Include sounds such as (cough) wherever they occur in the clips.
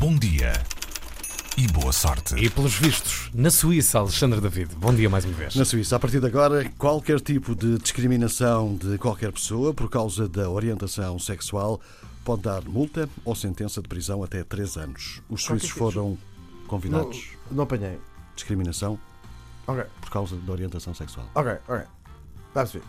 Bom dia e boa sorte. E pelos vistos, na Suíça, Alexandre David. Bom dia mais uma vez. Na Suíça, a partir de agora, qualquer tipo de discriminação de qualquer pessoa por causa da orientação sexual pode dar multa ou sentença de prisão até 3 anos. Os suíços foram convidados. Não, não apanhei. Discriminação Ok, por causa da orientação sexual. ok, ok. Dá-se ver.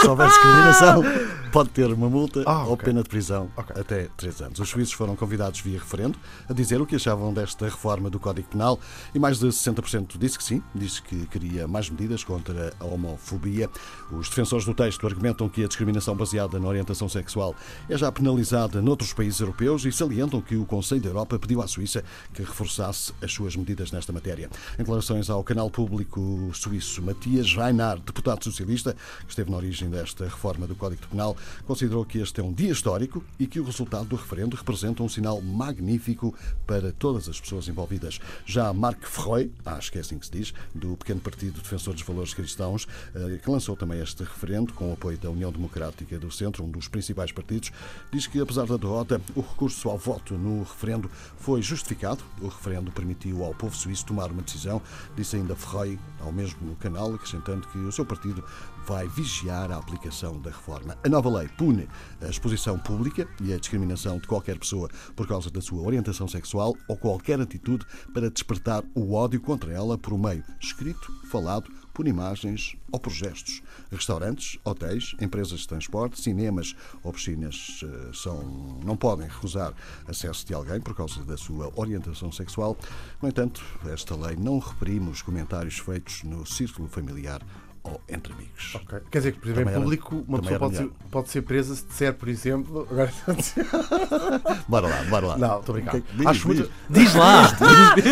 Se houver discriminação, (laughs) pode ter uma multa Ah, ou pena de prisão Ok. até 3 anos. Os suíços foram convidados via referendo a dizer o que achavam desta reforma do Código Penal e mais de 60% disse que sim, disse que queria mais medidas contra a homofobia. Os defensores do texto argumentam que a discriminação baseada na orientação sexual é já penalizada noutros países europeus e salientam que o Conselho da Europa pediu à Suíça que reforçasse as suas medidas nesta matéria. Em declarações ao canal público suíço, Matias Reinhardt, deputado socialista, que esteve na origem desta reforma do Código Penal, considerou que este é um dia histórico e que o resultado do referendo representa um sinal magnífico para todas as pessoas envolvidas. Já Marc Freud, acho que é assim que se diz, do pequeno partido Defensor dos Valores Cristãos, eh, que lançou também este referendo com o apoio da União Democrática do Centro, um dos principais partidos, diz que apesar da derrota, o recurso ao voto no referendo foi justificado. O referendo permitiu ao povo suíço tomar uma decisão, disse ainda Freud ao mesmo canal, acrescentando que o seu partido vai vigiar a aplicação da reforma. A nova lei pune a exposição pública e a discriminação de qualquer pessoa por causa da sua orientação sexual ou qualquer atitude para despertar o ódio contra ela por meio escrito, falado, por imagens ou por gestos. Restaurantes, hotéis, empresas de transporte, cinemas ou piscinas eh, são, não podem recusar acesso de alguém por causa da sua orientação sexual. No entanto, esta lei não reprime os comentários feitos no círculo familiar ou entre amigos. Ok. Quer dizer que, por exemplo, Também em era- público, uma também pessoa era pode ser, pode ser presa se disser, por exemplo. Agora (laughs) Bora lá, bora lá. Não, estou a brincar. Diz, Acho diz. muito. Diz lá!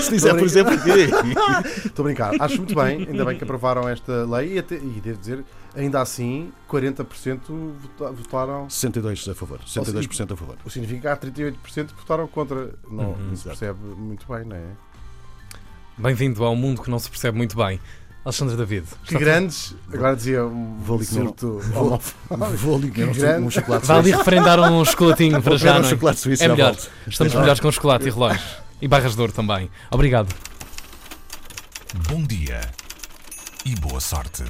Se dizer, (laughs) por exemplo, quê? (laughs) Estou a brincar. Acho muito bem, ainda bem que aprovaram esta lei e, até, e devo dizer, ainda assim, 40% vota- votaram. 62 a favor. 62% a favor. O que significa que há 38% que votaram contra. Não, Uhum. não se percebe muito bem, não é? Bem-vindo ao mundo que não se percebe muito bem. Alexandre David. Que grandes. Agora dizia um Vou ali comer um- surto. Vou, (laughs) vou ali comer um, grande. um chocolate Vai ali referendar um chocolatinho para já, um não é? chocolate suíço É à melhor. Estamos melhores com chocolate e relógio. E barras de ouro também. Obrigado. Bom dia e boa sorte.